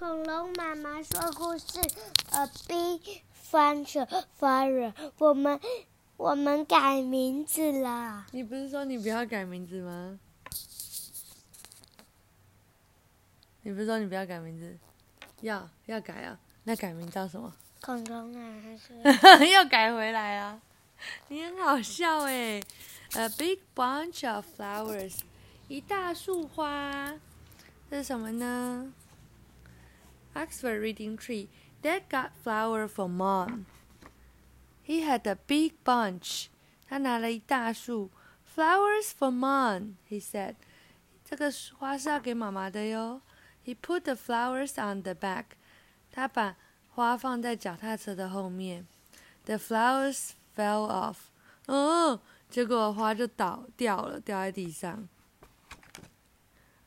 恐龙妈妈说故事，A big bunch of flowers。我们我们改名字了。你不是说你不要改名字吗？你不是说你不要改名字？要要改啊？那改名叫什么？恐龙妈妈说又改回来啊！你很好笑哎。A big bunch of flowers，一大束花。这是什么呢 ？Oxford Reading Tree. Dad got flower for mom. He had a big bunch. 他拿了一大束。Flowers for mom, he said. 这个花是要给妈妈的哟。He put the flowers on the back. 他把花放在脚踏车的后面。The flowers fell off. 哦，结果花就倒掉了，掉在地上。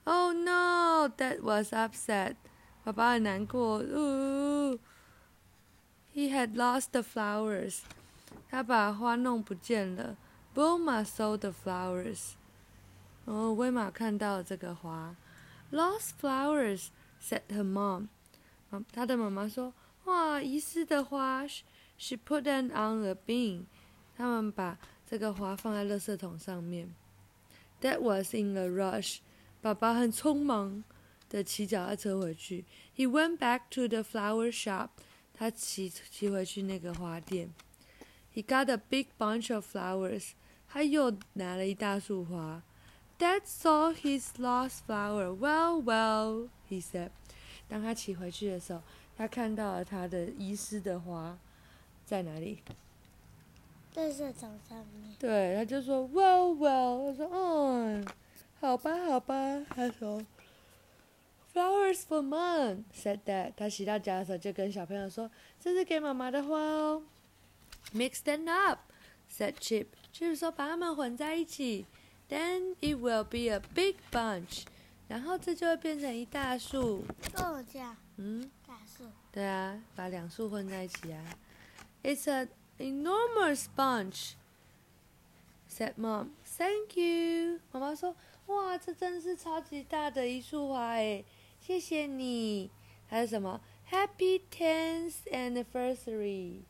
Oh no, Dad was upset. 爸爸很难过。呜、He had lost the flowers. 他把花弄不见了。Bulma saw the flowers. 哦，威玛看到这个花。Lost flowers, said her mom. 她的妈妈说：“哇，遗失的花。” She put them on a bin. 他们把这个花放在垃圾桶上面。That was in a rush. 爸爸很匆忙的骑脚踏车回去。He went back to the flower shop. 他骑骑回去那个花店。He got a big bunch of flowers. 他又拿了一大束花。Dad saw his lost flower. Well, well, he said. 当他骑回去的时候，他看到了他的遗失的花在哪里？垃圾桶上面。对，他就说 Well, well. 他说嗯，好吧，好吧。他说 Flowers for mom, said Dad. 他骑到家的时候就跟小朋友说：“这是给妈妈的花哦。” Mix them up, said Chip. 就是说把它们混在一起，Then it will be a big bunch. 然后这就会变成一大束。哦，这样嗯，大树。对啊，把两束混在一起啊。It's an enormous bunch, said Mom. Thank you. 妈妈说：“哇，这真是超级大的一束花诶，谢谢你。”还有什么？Happy tenth anniversary.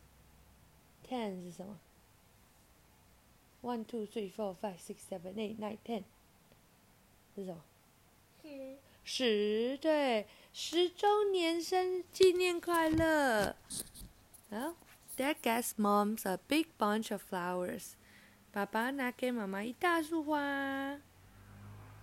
Ten 是什么？One, two, three, four, five, six, seven, eight, nine, ten. 是什么？十十对，十周年生日纪念快乐。好，Dad gets moms a big bunch of flowers。爸爸拿给妈妈一大束花。